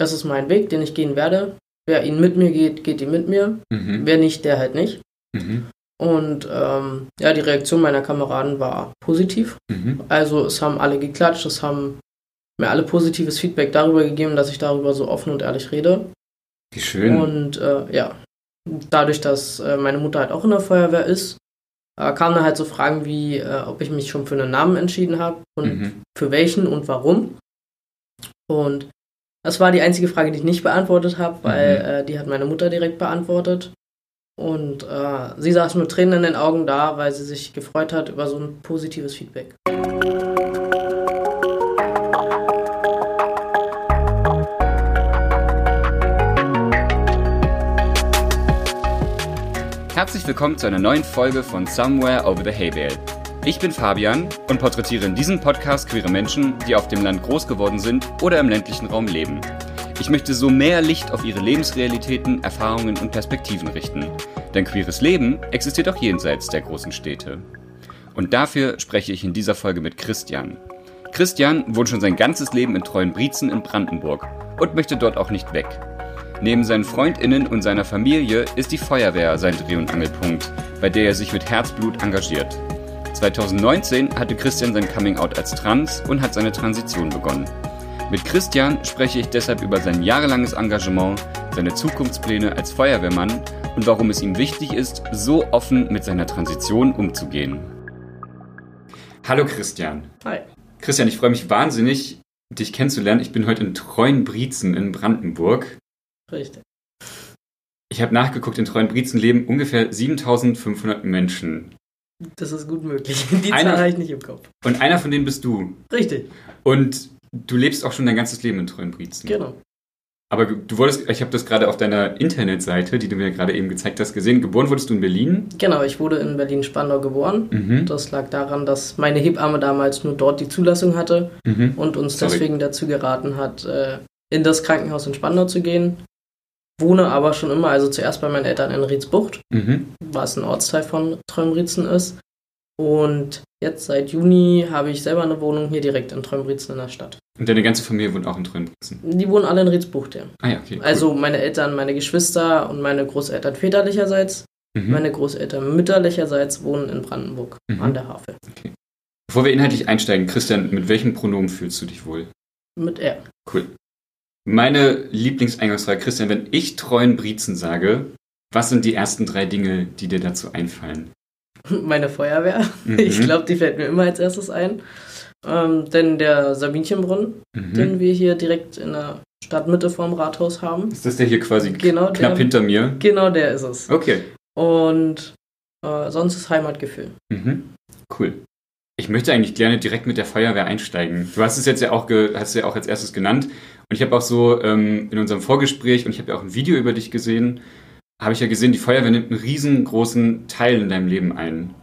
das ist mein Weg, den ich gehen werde. Wer ihn mit mir geht, geht ihn mit mir. Mhm. Wer nicht, der halt nicht. Mhm. Und ähm, ja, die Reaktion meiner Kameraden war positiv. Mhm. Also es haben alle geklatscht, es haben mir alle positives Feedback darüber gegeben, dass ich darüber so offen und ehrlich rede. Wie schön. Und äh, ja, dadurch, dass äh, meine Mutter halt auch in der Feuerwehr ist, äh, kamen dann halt so Fragen wie, äh, ob ich mich schon für einen Namen entschieden habe und Mhm. für welchen und warum. Und das war die einzige Frage, die ich nicht beantwortet habe, weil Mhm. äh, die hat meine Mutter direkt beantwortet. Und äh, sie saß mit Tränen in den Augen da, weil sie sich gefreut hat über so ein positives Feedback. Herzlich willkommen zu einer neuen Folge von Somewhere Over the Hay Bale. Ich bin Fabian und porträtiere in diesem Podcast queere Menschen, die auf dem Land groß geworden sind oder im ländlichen Raum leben. Ich möchte so mehr Licht auf ihre Lebensrealitäten, Erfahrungen und Perspektiven richten. Denn queeres Leben existiert auch jenseits der großen Städte. Und dafür spreche ich in dieser Folge mit Christian. Christian wohnt schon sein ganzes Leben in Treuenbrietzen in Brandenburg und möchte dort auch nicht weg. Neben seinen FreundInnen und seiner Familie ist die Feuerwehr sein Dreh- und Angelpunkt, bei der er sich mit Herzblut engagiert. 2019 hatte Christian sein Coming-out als trans und hat seine Transition begonnen. Mit Christian spreche ich deshalb über sein jahrelanges Engagement, seine Zukunftspläne als Feuerwehrmann und warum es ihm wichtig ist, so offen mit seiner Transition umzugehen. Hallo Christian. Hi. Christian, ich freue mich wahnsinnig, dich kennenzulernen. Ich bin heute in Treuenbrietzen in Brandenburg. Richtig. Ich habe nachgeguckt, in Treuenbrietzen leben ungefähr 7500 Menschen. Das ist gut möglich. Die Einer- Zahl habe ich nicht im Kopf. Und einer von denen bist du. Richtig, Und du lebst auch schon dein ganzes Leben in Treuenbrietzen. genau. Aber du wurdest, ich habe das gerade auf deiner Internetseite, die du mir gerade eben gezeigt hast, gesehen. Geboren wurdest du in Berlin. Genau, ich wurde in Berlin-Spandau geboren. Mhm. Das lag daran, dass meine Hebamme damals nur dort die Zulassung hatte Mhm. und uns Sorry. deswegen dazu geraten hat, äh, in das Krankenhaus in Spandau zu gehen. Wohne aber schon immer, also zuerst bei meinen Eltern in Rietsbucht, Mhm. was ein Ortsteil von Treuenbrietzen ist. Und jetzt seit Juni habe ich selber eine Wohnung hier direkt in Treuenbrietzen in der Stadt. Und deine ganze Familie wohnt auch in Treuenbrietzen. Die wohnen alle in Rietsbucht, ja. Ah ja, okay. Cool. Also meine Eltern, meine Geschwister und meine Großeltern väterlicherseits, mhm. meine Großeltern mütterlicherseits wohnen in Brandenburg Mhm. an der Havel. Bevor wir inhaltlich einsteigen, Christian, mit welchem Pronomen fühlst du dich wohl? Mit R. Cool. Meine Lieblingseingangsfrage, Christian, wenn ich Treuenbrietzen sage, was sind die ersten drei Dinge, die dir dazu einfallen? Meine Feuerwehr. Mhm. Ich glaube, die fällt mir immer als erstes ein. Ähm, denn der Sabinchenbrunnen, Mhm. den wir hier direkt in der Stadtmitte vorm Rathaus haben. Ist das der hier quasi Genau knapp der, hinter mir? genau der ist es. Okay. Und äh, sonst ist Heimatgefühl. Mhm. Cool. Ich möchte eigentlich gerne direkt mit der Feuerwehr einsteigen. Du hast es jetzt ja auch, hast es ja auch als erstes genannt. Und ich habe auch so ähm, in unserem Vorgespräch, und ich habe ja auch ein Video über dich gesehen, habe ich ja gesehen, die Feuerwehr nimmt einen riesengroßen Teil in deinem Leben ein.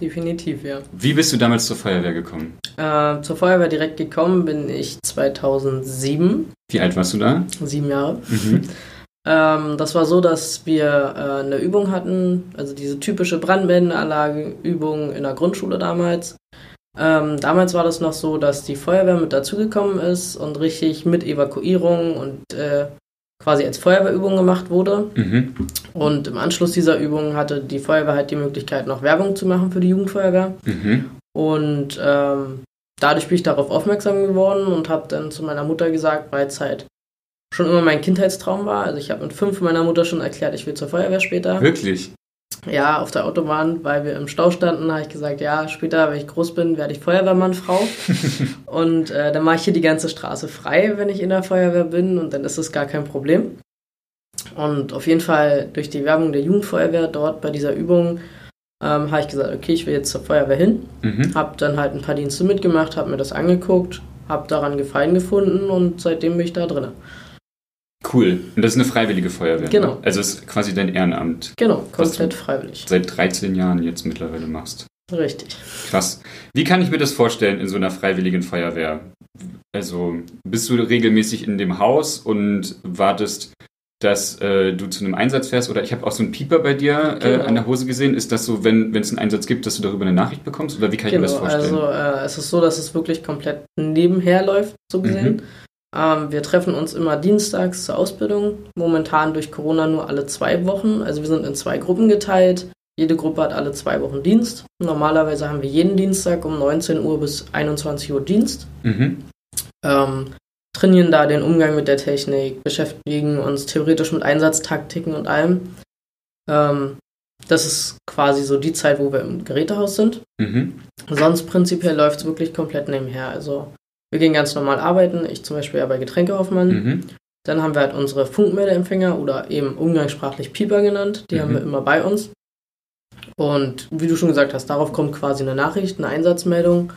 Definitiv, ja. Wie bist du damals zur Feuerwehr gekommen? Äh, zur Feuerwehr direkt gekommen bin ich 2007, Wie alt warst du da? sieben Jahre. Mhm. Ähm, das war so, dass wir äh, eine Übung hatten, also diese typische Brandmeldeanlagenübung in der Grundschule damals. Ähm, damals war das noch so, dass die Feuerwehr mit dazugekommen ist und richtig mit Evakuierung und äh, quasi als Feuerwehrübung gemacht wurde. Mhm. Und im Anschluss dieser Übung hatte die Feuerwehr halt die Möglichkeit, noch Werbung zu machen für die Jugendfeuerwehr. Mhm. Und ähm, dadurch bin ich darauf aufmerksam geworden und habe dann zu meiner Mutter gesagt, weil es halt schon immer mein Kindheitstraum war. Also ich habe mit fünf meiner Mutter schon erklärt, ich will zur Feuerwehr später. Wirklich? Ja, auf der Autobahn, weil wir im Stau standen, habe ich gesagt, ja, später, wenn ich groß bin, werde ich Feuerwehrmannfrau. und äh, dann mache ich hier die ganze Straße frei, wenn ich in der Feuerwehr bin und dann ist es gar kein Problem. Und auf jeden Fall durch die Werbung der Jugendfeuerwehr dort bei dieser Übung ähm, habe ich gesagt, okay, ich will jetzt zur Feuerwehr hin. Mhm. Hab dann halt ein paar Dienste mitgemacht, hab mir das angeguckt, hab daran Gefallen gefunden und seitdem bin ich da drin. Cool. Und das ist eine freiwillige Feuerwehr. Genau. Ne? Also es ist quasi dein Ehrenamt. Genau, komplett freiwillig. Seit 13 Jahren jetzt mittlerweile machst. Richtig. Krass. Wie kann ich mir das vorstellen in so einer freiwilligen Feuerwehr? Also bist du regelmäßig in dem Haus und wartest, dass äh, du zu einem Einsatz fährst? Oder ich habe auch so einen Pieper bei dir äh, Genau. an der Hose gesehen. Ist das so, wenn es einen Einsatz gibt, dass du darüber eine Nachricht bekommst? Oder wie kann ich mir das Genau, vorstellen? also äh, es ist so, dass es wirklich komplett nebenher läuft, so gesehen. Mhm. Ähm, wir treffen uns immer dienstags zur Ausbildung. Momentan durch Corona nur alle zwei Wochen. Also wir sind in zwei Gruppen geteilt. Jede Gruppe hat alle zwei Wochen Dienst. Normalerweise haben wir jeden Dienstag um 19 Uhr bis 21 Uhr Dienst. Mhm. Ähm, trainieren da den Umgang mit der Technik, beschäftigen uns theoretisch mit Einsatztaktiken und allem. Ähm, das ist quasi so die Zeit, wo wir im Gerätehaus sind. Mhm. Sonst prinzipiell läuft es wirklich komplett nebenher. Also wir gehen ganz normal arbeiten. Ich zum Beispiel ja bei Getränkehoffmann. Mhm. Dann haben wir halt unsere Funkmeldeempfänger oder eben umgangssprachlich Pieper genannt. Die mhm. haben wir immer bei uns. Und wie du schon gesagt hast, darauf kommt quasi eine Nachricht, eine Einsatzmeldung.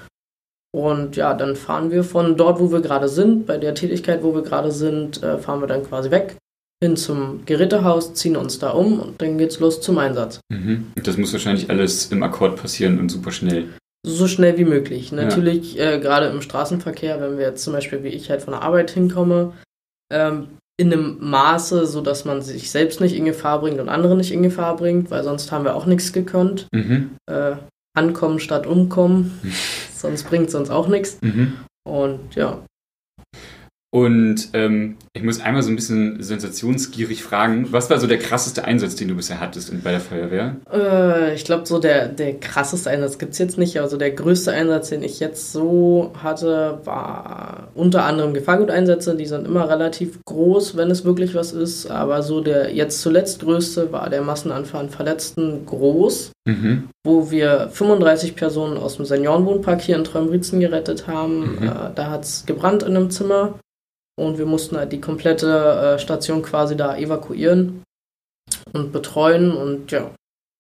Und ja, dann fahren wir von dort, wo wir gerade sind, bei der Tätigkeit, wo wir gerade sind, äh, fahren wir dann quasi weg hin zum Gerätehaus, ziehen uns da um und dann geht's los zum Einsatz. Mhm. Das muss wahrscheinlich alles im Akkord passieren und super schnell. So schnell wie möglich. Natürlich, ja. äh, gerade im Straßenverkehr, wenn wir jetzt zum Beispiel wie ich halt von der Arbeit hinkomme, ähm, in einem Maße, so dass man sich selbst nicht in Gefahr bringt und andere nicht in Gefahr bringt, weil sonst haben wir auch nichts gekonnt. Mhm. Äh, ankommen statt umkommen, sonst bringt es uns auch nichts. Mhm. Und ja, und ähm, ich muss einmal so ein bisschen sensationsgierig fragen, was war so der krasseste Einsatz, den du bisher hattest bei der Feuerwehr? Äh, ich glaube, so der, der krasseste Einsatz gibt es jetzt nicht. Also der größte Einsatz, den ich jetzt so hatte, war unter anderem Gefahrguteinsätze. Die sind immer relativ groß, wenn es wirklich was ist. Aber so der jetzt zuletzt größte war der Massenanfall an Verletzten groß, mhm. wo wir 35 Personen aus dem Seniorenwohnpark hier in Träumritzen gerettet haben. Mhm. Äh, da hat es gebrannt in einem Zimmer und wir mussten halt die komplette äh, Station quasi da evakuieren und betreuen und ja,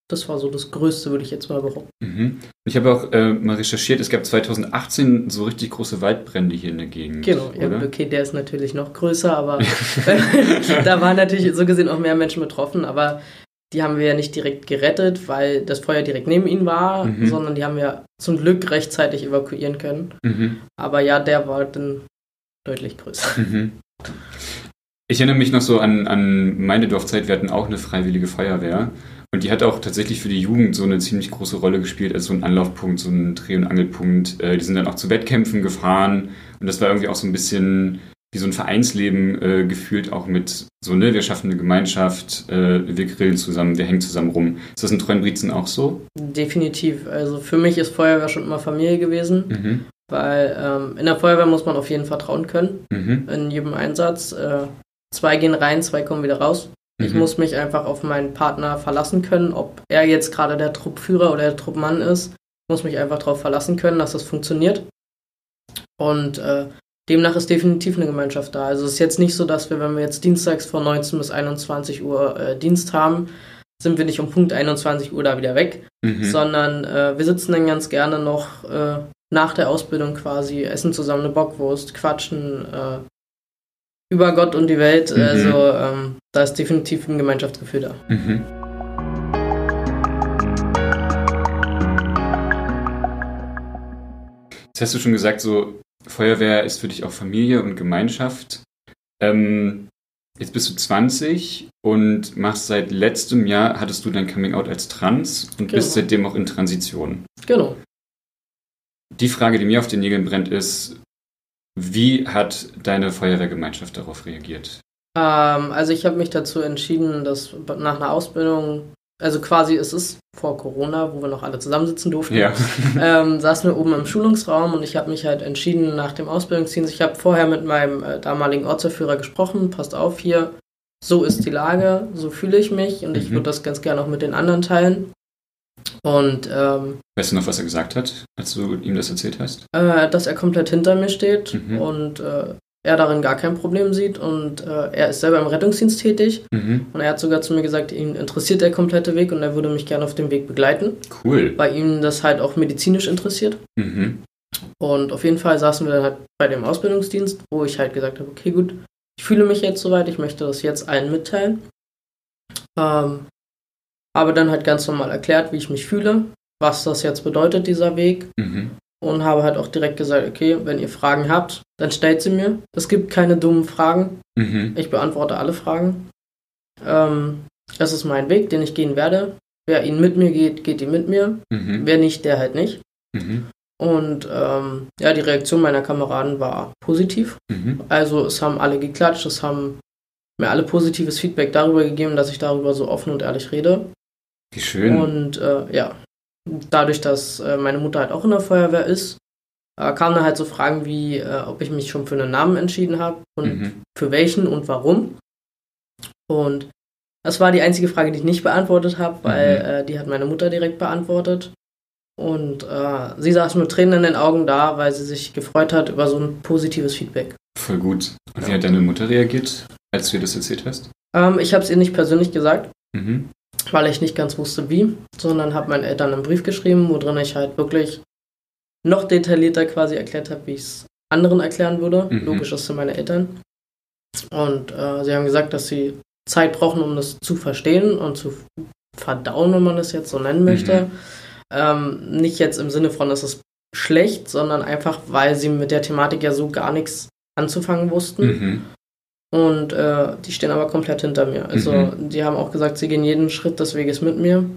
das war so das Größte, würde ich jetzt mal behaupten. Mhm. Ich habe auch äh, mal recherchiert, es gab 2018 so richtig große Waldbrände hier in der Gegend. Genau, ja, okay, der ist natürlich noch größer, aber da waren natürlich so gesehen auch mehr Menschen betroffen, aber die haben wir ja nicht direkt gerettet, weil das Feuer direkt neben ihnen war, mhm. sondern die haben wir zum Glück rechtzeitig evakuieren können. Mhm. Aber ja, der war dann deutlich größer. Mhm. Ich erinnere mich noch so an, an meine Dorfzeit, wir hatten auch eine freiwillige Feuerwehr. Und die hat auch tatsächlich für die Jugend so eine ziemlich große Rolle gespielt, als so ein Anlaufpunkt, so ein Dreh- und Angelpunkt. Äh, die sind dann auch zu Wettkämpfen gefahren. Und das war irgendwie auch so ein bisschen wie so ein Vereinsleben äh, gefühlt, auch mit so, ne, wir schaffen eine Gemeinschaft, äh, wir grillen zusammen, wir hängen zusammen rum. Ist das in Treuenbrietzen auch so? Definitiv. Also für mich ist Feuerwehr schon immer Familie gewesen. Mhm. Weil ähm, in der Feuerwehr muss man auf jeden vertrauen können. Mhm. In jedem Einsatz. Äh, zwei gehen rein, zwei kommen wieder raus. Mhm. Ich muss mich einfach auf meinen Partner verlassen können, ob er jetzt gerade der Truppführer oder der Truppmann ist. Ich muss mich einfach darauf verlassen können, dass das funktioniert. Und äh, demnach ist definitiv eine Gemeinschaft da. Also es ist jetzt nicht so, dass wir, wenn wir jetzt dienstags von 19 bis 21 Uhr äh, Dienst haben, sind wir nicht um Punkt 21 Uhr da wieder weg, mhm. sondern äh, wir sitzen dann ganz gerne noch äh, nach der Ausbildung quasi, essen zusammen eine Bockwurst, quatschen äh, über Gott und die Welt. Mhm. Also ähm, da ist definitiv ein Gemeinschaftsgefühl da. Mhm. Jetzt hast du schon gesagt, so Feuerwehr ist für dich auch Familie und Gemeinschaft. Ähm, jetzt bist du 20 und machst seit letztem Jahr, hattest du dein Coming Out als trans und genau. bist seitdem auch in Transition. Genau. Die Frage, die mir auf den Nägeln brennt, ist, wie hat deine Feuerwehrgemeinschaft darauf reagiert? Ähm, also ich habe mich dazu entschieden, dass nach einer Ausbildung, also quasi es ist vor Corona, wo wir noch alle zusammensitzen durften, ja. ähm, saßen wir oben im Schulungsraum und ich habe mich halt entschieden nach dem Ausbildungsdienst. Ich habe vorher mit meinem äh, damaligen Ortserführer gesprochen, passt auf hier, so ist die Lage, so fühle ich mich und mhm. ich würde das ganz gerne auch mit den anderen teilen. Und ähm, weißt du noch, was er gesagt hat, als du ihm das erzählt hast? Äh, dass er komplett hinter mir steht mhm. und äh, er darin gar kein Problem sieht und äh, er ist selber im Rettungsdienst tätig mhm. und er hat sogar zu mir gesagt, ihn interessiert der komplette Weg und er würde mich gerne auf dem Weg begleiten. Cool. Weil ihm das halt auch medizinisch interessiert. Mhm. Und auf jeden Fall saßen wir dann halt bei dem Ausbildungsdienst, wo ich halt gesagt habe, okay gut, ich fühle mich jetzt soweit, ich möchte das jetzt allen mitteilen. Ähm, habe dann halt ganz normal erklärt, wie ich mich fühle, was das jetzt bedeutet, dieser Weg. Mhm. Und habe halt auch direkt gesagt, okay, wenn ihr Fragen habt, dann stellt sie mir. Es gibt keine dummen Fragen. Mhm. Ich beantworte alle Fragen. Ähm, das ist mein Weg, den ich gehen werde. Wer ihn mit mir geht, geht ihn mit mir. Mhm. Wer nicht, der halt nicht. Mhm. Und ähm, ja, die Reaktion meiner Kameraden war positiv. Mhm. Also es haben alle geklatscht, es haben mir alle positives Feedback darüber gegeben, dass ich darüber so offen und ehrlich rede. Wie schön. Und äh, ja, dadurch, dass äh, meine Mutter halt auch in der Feuerwehr ist, äh, kamen dann halt so Fragen wie, äh, ob ich mich schon für einen Namen entschieden habe und Mhm. für welchen und warum. Und das war die einzige Frage, die ich nicht beantwortet habe, weil Mhm. die hat meine Mutter direkt beantwortet. Und äh, sie saß mit Tränen in den Augen da, weil sie sich gefreut hat über so ein positives Feedback. Voll gut. Und wie Ja. hat deine Mutter reagiert, als du ihr das erzählt hast? Ähm, ich habe es ihr nicht persönlich gesagt, Mhm. Weil ich nicht ganz wusste, wie, sondern habe meinen Eltern einen Brief geschrieben, wo drin ich halt wirklich noch detaillierter quasi erklärt habe, wie ich es anderen erklären würde. Mhm. Logisch ist für meine Eltern. Und äh, sie haben gesagt, dass sie Zeit brauchen, um das zu verstehen und zu verdauen, wenn man das jetzt so nennen möchte. Mhm. Ähm, nicht jetzt im Sinne von, es ist schlecht, sondern einfach, weil sie mit der Thematik ja so gar nichts anzufangen wussten. Mhm. Und äh, die stehen aber komplett hinter mir. Also Mhm. die haben auch gesagt, sie gehen jeden Schritt des Weges mit mir.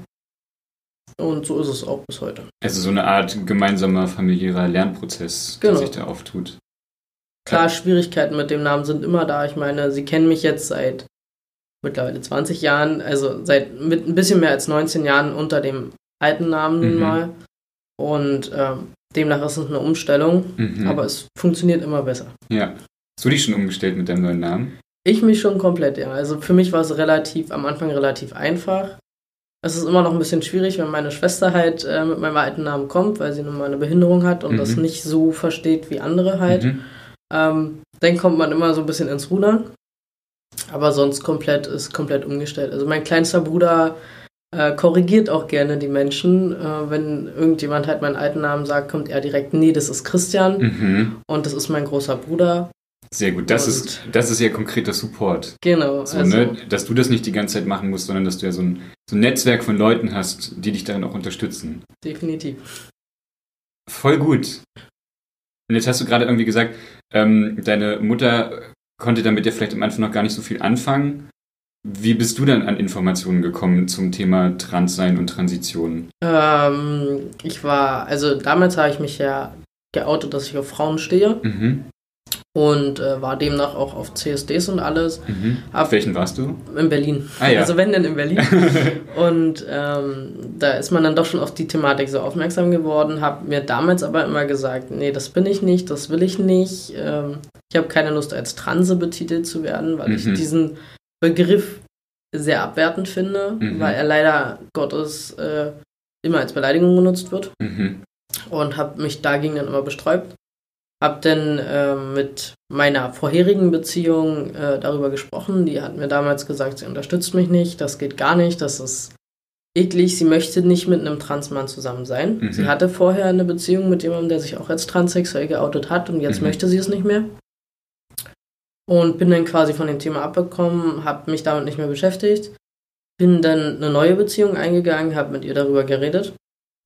Und so ist es auch bis heute. Also so eine Art gemeinsamer familiärer Lernprozess, Genau. der sich da auftut. Klar, Schwierigkeiten mit dem Namen sind immer da. Ich meine, sie kennen mich jetzt seit mittlerweile 20 Jahren, also seit mit ein bisschen mehr als 19 Jahren unter dem alten Namen nun Mhm. mal. Und ähm, demnach ist es eine Umstellung, Mhm. aber es funktioniert immer besser. ja. Hast du dich schon umgestellt mit deinem neuen Namen? Ich mich schon komplett, ja. Also für mich war es relativ, am Anfang relativ einfach. Es ist immer noch ein bisschen schwierig, wenn meine Schwester halt äh, mit meinem alten Namen kommt, weil sie nun mal eine Behinderung hat und Mhm. das nicht so versteht wie andere halt. Mhm. Ähm, dann kommt man immer so ein bisschen ins Rudern. Aber sonst komplett ist komplett umgestellt. Also mein kleinster Bruder äh, korrigiert auch gerne die Menschen. Äh, wenn irgendjemand halt meinen alten Namen sagt, kommt er direkt, nee, das ist Christian Mhm. und das ist mein großer Bruder. Sehr gut. Das Und- ist, das ist ja konkreter Support. Genau. So, also, ne? Dass du das nicht die ganze Zeit machen musst, sondern dass du ja so ein, so ein Netzwerk von Leuten hast, die dich darin auch unterstützen. Definitiv. Voll gut. Und jetzt hast du gerade irgendwie gesagt, ähm, deine Mutter konnte damit ja vielleicht am Anfang noch gar nicht so viel anfangen. Wie bist du dann an Informationen gekommen zum Thema Transsein und Transition? Ähm, ich war, also damals habe ich mich ja geoutet, dass ich auf Frauen stehe Mhm. Und äh, war demnach auch auf CSDs und alles Mhm. Ab- Auf welchen warst du? in Berlin. Ah, ja. Also wenn denn in Berlin. und ähm, da ist man dann doch schon auf die Thematik so aufmerksam geworden, habe mir damals aber immer gesagt, nee, das bin ich nicht, das will ich nicht. Ähm, ich habe keine Lust als Transe betitelt zu werden, weil ich Mhm. diesen Begriff sehr abwertend finde, Mhm. weil er leider Gottes äh, immer als Beleidigung benutzt wird Mhm. und habe mich dagegen dann immer besträubt. Hab dann ähm, mit meiner vorherigen Beziehung äh, darüber gesprochen. Die hat mir damals gesagt, sie unterstützt mich nicht, das geht gar nicht, das ist eklig, sie möchte nicht mit einem Transmann zusammen sein. Mhm. Sie hatte vorher eine Beziehung mit jemandem, der sich auch als transsexuell geoutet hat und jetzt Mhm. möchte sie es nicht mehr. Und bin dann quasi von dem Thema abgekommen, habe mich damit nicht mehr beschäftigt, bin dann eine neue Beziehung eingegangen, habe mit ihr darüber geredet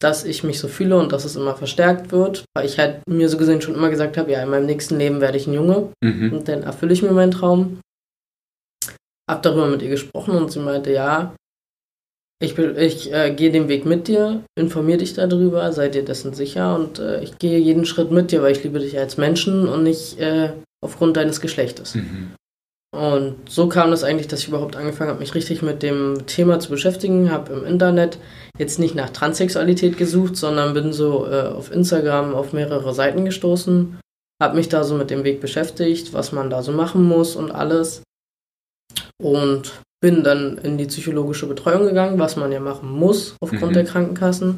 dass ich mich so fühle und dass es immer verstärkt wird, weil ich halt mir so gesehen schon immer gesagt habe, ja, in meinem nächsten Leben werde ich ein Junge Mhm. und dann erfülle ich mir meinen Traum. Hab darüber mit ihr gesprochen und sie meinte, ja, ich, ich äh, gehe den Weg mit dir, informier dich darüber, sei dir dessen sicher und äh, ich gehe jeden Schritt mit dir, weil ich liebe dich als Menschen und nicht äh, aufgrund deines Geschlechtes. Mhm. Und so kam es eigentlich, dass ich überhaupt angefangen habe, mich richtig mit dem Thema zu beschäftigen. Habe im Internet jetzt nicht nach Transsexualität gesucht, sondern bin so äh, auf Instagram auf mehrere Seiten gestoßen. Habe mich da so mit dem Weg beschäftigt, was man da so machen muss und alles. Und bin dann in die psychologische Betreuung gegangen, was man ja machen muss aufgrund Mhm. der Krankenkassen.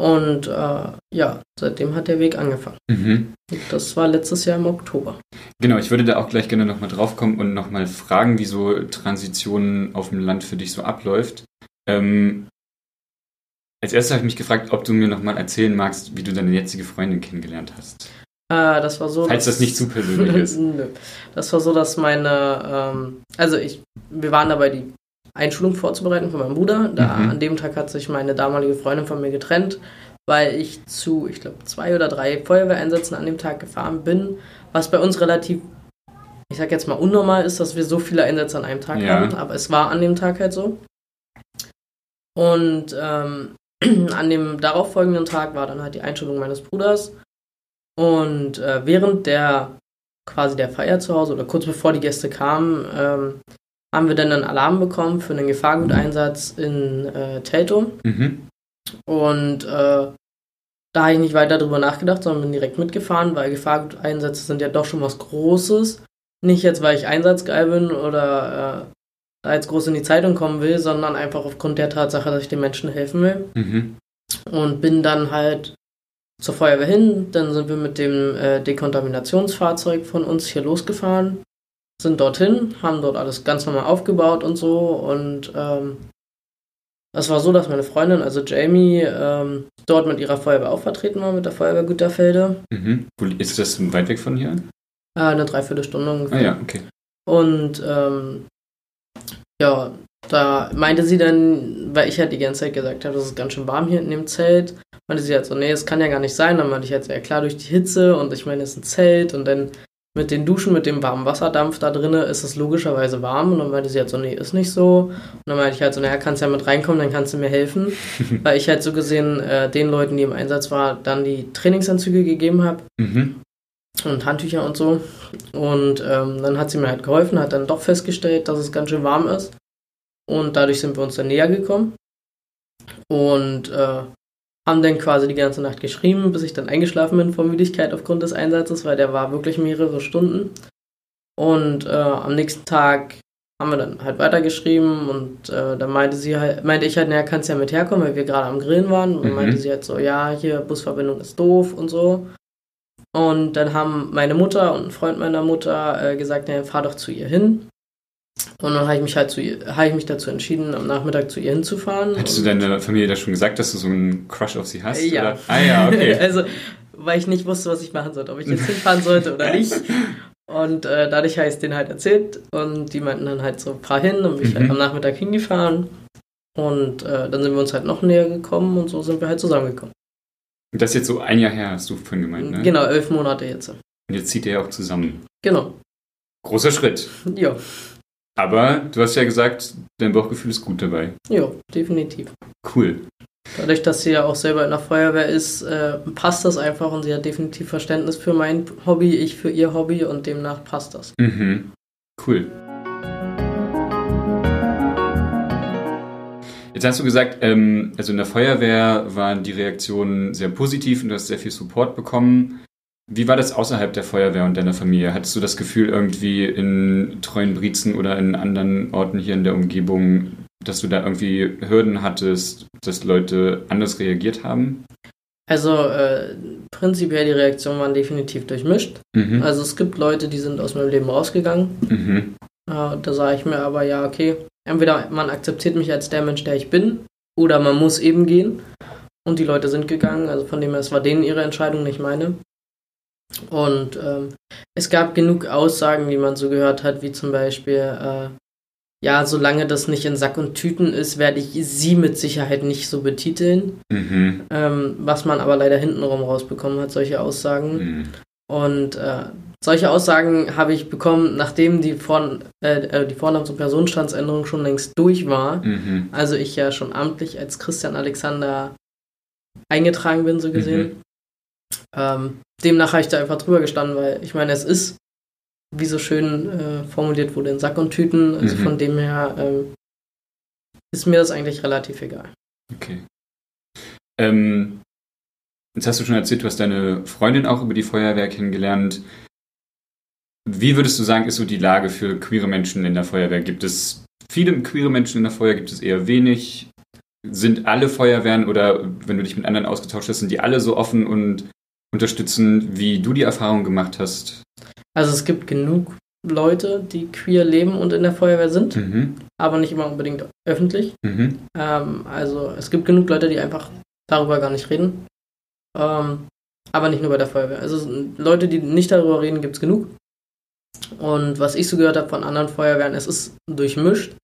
Und äh, ja, seitdem hat der Weg angefangen. Mhm. Das war letztes Jahr im Oktober. Genau, ich würde da auch gleich gerne nochmal draufkommen und nochmal fragen, wie so Transition auf dem Land für dich so abläuft. Ähm, als erstes habe ich mich gefragt, ob du mir nochmal erzählen magst, wie du deine jetzige Freundin kennengelernt hast. Äh, das war so. Falls dass- das nicht zu persönlich ist. Nö. Das war so, dass meine, ähm, also ich, wir waren dabei, die Einschulung vorzubereiten von meinem Bruder. Da Mhm. an dem Tag hat sich meine damalige Freundin von mir getrennt, weil ich zu, ich glaube, zwei oder drei Feuerwehreinsätzen an dem Tag gefahren bin, was bei uns relativ, ich sag jetzt mal, unnormal ist, dass wir so viele Einsätze an einem Tag Ja. haben, aber es war an dem Tag halt so. Und ähm, an dem darauffolgenden Tag war dann halt die Einschulung meines Bruders. Und äh, während der quasi der Feier zu Hause oder kurz bevor die Gäste kamen, ähm, haben wir dann einen Alarm bekommen für einen Gefahrguteinsatz in äh, Teltow. Mhm. Und äh, da habe ich nicht weiter drüber nachgedacht, sondern bin direkt mitgefahren, weil Gefahrguteinsätze sind ja doch schon was Großes. Nicht jetzt, weil ich einsatzgeil bin oder äh, da jetzt groß in die Zeitung kommen will, sondern einfach aufgrund der Tatsache, dass ich den Menschen helfen will. Mhm. Und bin dann halt zur Feuerwehr hin. Dann sind wir mit dem äh, Dekontaminationsfahrzeug von uns hier losgefahren, sind dorthin, haben dort alles ganz normal aufgebaut und so. Und ähm, es war so, dass meine Freundin, also Jamie, ähm, dort mit ihrer Feuerwehr auch vertreten war, mit der Feuerwehr Güterfelde. Mhm. Ist das weit weg von hier? Äh, eine Dreiviertelstunde ungefähr. Ah ja, okay. Und ähm, ja, da meinte sie dann, weil ich halt die ganze Zeit gesagt habe, es ist ganz schön warm hier in dem Zelt, meinte sie halt so, nee, es kann ja gar nicht sein. Dann meinte ich halt ja klar, durch die Hitze und ich meine, es ist ein Zelt und dann mit den Duschen, mit dem warmen Wasserdampf da drinne ist es logischerweise warm. Und dann meinte sie halt so, nee, ist nicht so. Und dann meinte ich halt so, naja, kannst ja mit reinkommen, dann kannst du mir helfen. weil ich halt so gesehen äh, den Leuten, die im Einsatz waren, dann die Trainingsanzüge gegeben habe Mhm. und Handtücher und so. Und ähm, dann hat sie mir halt geholfen, hat dann doch festgestellt, dass es ganz schön warm ist. Und dadurch sind wir uns dann näher gekommen. Und äh, haben dann quasi die ganze Nacht geschrieben, bis ich dann eingeschlafen bin vor Müdigkeit aufgrund des Einsatzes, weil der war wirklich mehrere Stunden. Und äh, am nächsten Tag haben wir dann halt weitergeschrieben und äh, dann meinte sie halt, meinte ich halt, naja, kannst ja mit herkommen, weil wir gerade am Grillen waren. Und Mhm. meinte sie halt so, ja, hier Busverbindung ist doof und so. Und dann haben meine Mutter und ein Freund meiner Mutter äh, gesagt, naja, fahr doch zu ihr hin. Und dann habe ich mich halt zu ihr, habe ich mich dazu entschieden, am Nachmittag zu ihr hinzufahren. Hättest du deiner Familie da schon gesagt, dass du so einen Crush auf sie hast? Ja. Oder? Ah ja, okay. also, weil ich nicht wusste, was ich machen sollte, ob ich jetzt hinfahren sollte oder nicht. Und äh, dadurch habe ich es denen halt erzählt und die meinten dann halt so, fahr hin und bin ich Mhm. halt am Nachmittag hingefahren. Und äh, dann sind wir uns halt noch näher gekommen und so sind wir halt zusammengekommen. Und das ist jetzt so ein Jahr her, hast du vorhin gemeint, ne? Genau, elf Monate jetzt. Und jetzt zieht ihr ja auch zusammen. Genau. Großer Schritt. Ja, Aber du hast ja gesagt, dein Bauchgefühl ist gut dabei. ja, definitiv. Cool. Dadurch, dass sie ja auch selber in der Feuerwehr ist, äh, passt das einfach und sie hat definitiv Verständnis für mein Hobby, ich für ihr Hobby und demnach passt das. Mhm. Cool. Jetzt hast du gesagt, ähm, also in der Feuerwehr waren die Reaktionen sehr positiv und du hast sehr viel Support bekommen. Wie war das außerhalb der Feuerwehr und deiner Familie? Hattest du das Gefühl, irgendwie in Treuenbrietzen oder in anderen Orten hier in der Umgebung, dass du da irgendwie Hürden hattest, dass Leute anders reagiert haben? Also äh, prinzipiell die Reaktionen waren definitiv durchmischt. Mhm. Also es gibt Leute, die sind aus meinem Leben rausgegangen. Mhm. Äh, da sage ich mir aber, ja, okay, entweder man akzeptiert mich als der Mensch, der ich bin, oder man muss eben gehen. Und die Leute sind gegangen, also von dem her, es war denen ihre Entscheidung, nicht meine. Und ähm, es gab genug Aussagen, die man so gehört hat, wie zum Beispiel, äh, ja, solange das nicht in Sack und Tüten ist, werde ich sie mit Sicherheit nicht so betiteln. Mhm. Ähm, was man aber leider hintenrum rausbekommen hat, solche Aussagen. Mhm. Und äh, solche Aussagen habe ich bekommen, nachdem die, Vor äh, äh, die Vornamens- und Personenstandsänderung schon längst durch war. Mhm. Also ich ja schon amtlich als Christian Alexander eingetragen bin, so gesehen. Ähm, demnach habe ich da einfach drüber gestanden, weil ich meine, es ist, wie so schön äh, formuliert wurde, in Sack und Tüten. Also Mhm. von dem her ähm, ist mir das eigentlich relativ egal. Okay. Ähm, jetzt hast du schon erzählt, du hast deine Freundin auch über die Feuerwehr kennengelernt. Wie würdest du sagen, ist so die Lage für queere Menschen in der Feuerwehr? Gibt es viele queere Menschen in der Feuerwehr? Gibt es eher wenig? Sind alle Feuerwehren oder wenn du dich mit anderen ausgetauscht hast, sind die alle so offen und unterstützen, wie du die Erfahrung gemacht hast? Also es gibt genug Leute, die queer leben und in der Feuerwehr sind, Mhm. aber nicht immer unbedingt öffentlich. Mhm. Ähm, also es gibt genug Leute, die einfach darüber gar nicht reden. Ähm, aber nicht nur bei der Feuerwehr. Also Leute, die nicht darüber reden, gibt es genug. Und was ich so gehört habe von anderen Feuerwehren, es ist durchmischt.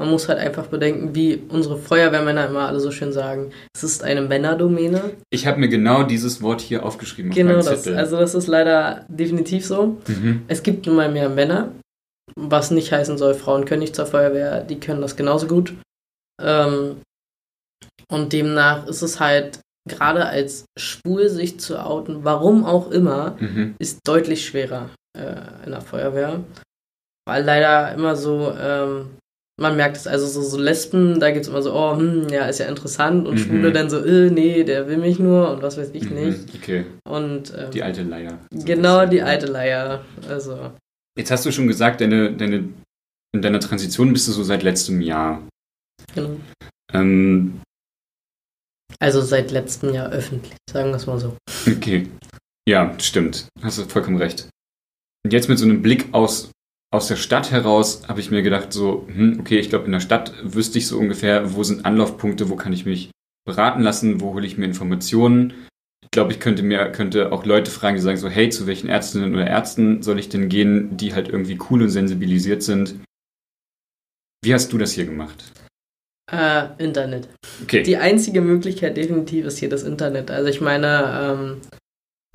Man muss halt einfach bedenken, wie unsere Feuerwehrmänner immer alle so schön sagen, es ist eine Männerdomäne. Ich habe mir genau dieses Wort hier aufgeschrieben Genau auf das. Zettel. Also das ist leider definitiv so. mhm. Es gibt nun mal mehr Männer, was nicht heißen soll, Frauen können nicht zur Feuerwehr, die können das genauso gut. Ähm, Und demnach ist es halt, gerade als schwul sich zu outen, warum auch immer, Mhm. ist deutlich schwerer äh, in der Feuerwehr. Weil leider immer so, ähm, man merkt es, also so, so Lesben, da gibt es immer so, oh, hm, ja, ist ja interessant. Und Mhm. Schwule dann so, äh, nee, der will mich nur und was weiß ich nicht. Mhm. Okay, Und ähm, die alte Leier. So ein genau die alte Leier. Also, Jetzt hast du schon gesagt, deine, deine, in deiner Transition bist du so seit letztem Jahr. genau. Ähm, Also seit letztem Jahr öffentlich, sagen wir es mal so. okay. Ja, stimmt. Hast du vollkommen recht. Und jetzt mit so einem Blick aus, aus der Stadt heraus habe ich mir gedacht, so, hm, okay, ich glaube, in der Stadt wüsste ich so ungefähr, wo sind Anlaufpunkte, wo kann ich mich beraten lassen, wo hole ich mir Informationen. Ich glaube, ich könnte mir, könnte auch Leute fragen, die sagen so, hey, zu welchen Ärztinnen oder Ärzten soll ich denn gehen, die halt irgendwie cool und sensibilisiert sind. Wie hast du das hier gemacht? Äh, Internet. Okay. Die einzige Möglichkeit definitiv ist hier das Internet. Also ich meine, ähm,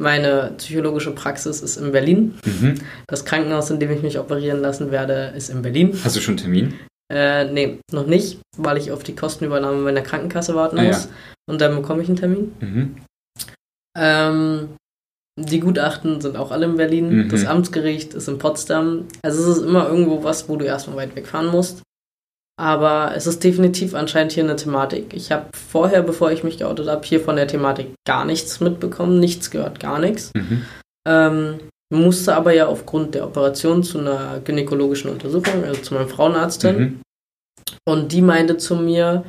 meine psychologische Praxis ist in Berlin. Mhm. Das Krankenhaus, in dem ich mich operieren lassen werde, ist in Berlin. Hast du schon einen Termin? Äh, nee, noch nicht, weil ich auf die Kostenübernahme meiner Krankenkasse warten Ah, ja. muss. Und dann bekomme ich einen Termin. Mhm. Ähm, die Gutachten sind auch alle in Berlin. Mhm. Das Amtsgericht ist in Potsdam. Also es ist immer irgendwo was, wo du erstmal weit wegfahren musst. Aber es ist definitiv anscheinend hier eine Thematik. Ich habe vorher, bevor ich mich geoutet habe, hier von der Thematik gar nichts mitbekommen, nichts gehört, gar nichts. Mhm. Ähm, musste aber ja aufgrund der Operation zu einer gynäkologischen Untersuchung, also zu meinem Frauenarzt hin. Mhm. Und die meinte zu mir,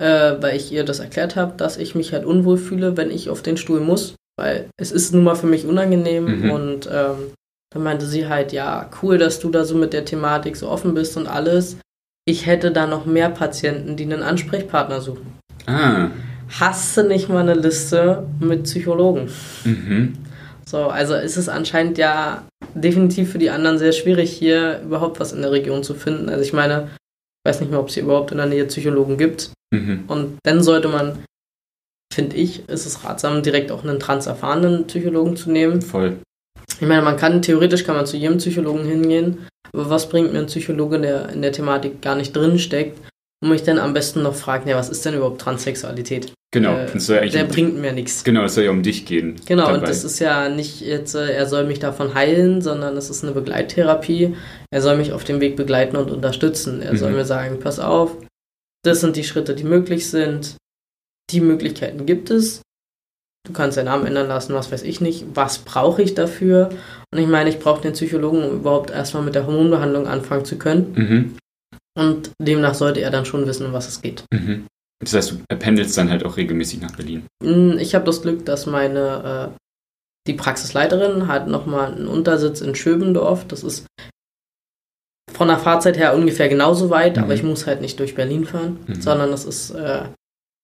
äh, weil ich ihr das erklärt habe, dass ich mich halt unwohl fühle, wenn ich auf den Stuhl muss, weil es ist nun mal für mich unangenehm. Mhm. Und ähm, dann meinte sie halt, ja, cool, dass du da so mit der Thematik so offen bist und alles. Ich hätte da noch mehr Patienten, die einen Ansprechpartner suchen. Ah. Hast du nicht mal eine Liste mit Psychologen? Mhm. So, also ist es anscheinend ja definitiv für die anderen sehr schwierig, hier überhaupt was in der Region zu finden. Also ich meine, ich weiß nicht mehr, ob es hier überhaupt in der Nähe Psychologen gibt. Mhm. Und dann sollte man, finde ich, ist es ratsam, direkt auch einen transerfahrenen Psychologen zu nehmen. Voll. Ich meine, man kann, theoretisch kann man zu jedem Psychologen hingehen, was bringt mir ein Psychologe, der in der Thematik gar nicht drin steckt, und mich dann am besten noch fragt, ja, was ist denn überhaupt Transsexualität? Genau. Äh, es soll ja eigentlich der um, bringt mir nichts. genau, es soll ja um dich gehen. Genau, dabei. und das ist ja nicht jetzt, äh, er soll mich davon heilen, sondern es ist eine Begleittherapie. Er soll mich auf dem Weg begleiten und unterstützen. Er soll Mhm. mir sagen, pass auf, das sind die Schritte, die möglich sind. Die Möglichkeiten gibt es. Du kannst deinen Namen ändern lassen, was weiß ich nicht. Was brauche ich dafür? Und ich meine, ich brauche den Psychologen, um überhaupt erstmal mit der Hormonbehandlung anfangen zu können. Mhm. Und demnach sollte er dann schon wissen, um was es geht. Mhm. Das heißt, du pendelst dann halt auch regelmäßig nach Berlin. Mm, Ich habe das Glück, dass meine äh, die Praxisleiterin hat nochmal einen Untersitz in Schöbendorf. Das ist von der Fahrzeit her ungefähr genauso weit, Mhm. aber ich muss halt nicht durch Berlin fahren, Mhm. sondern das ist äh,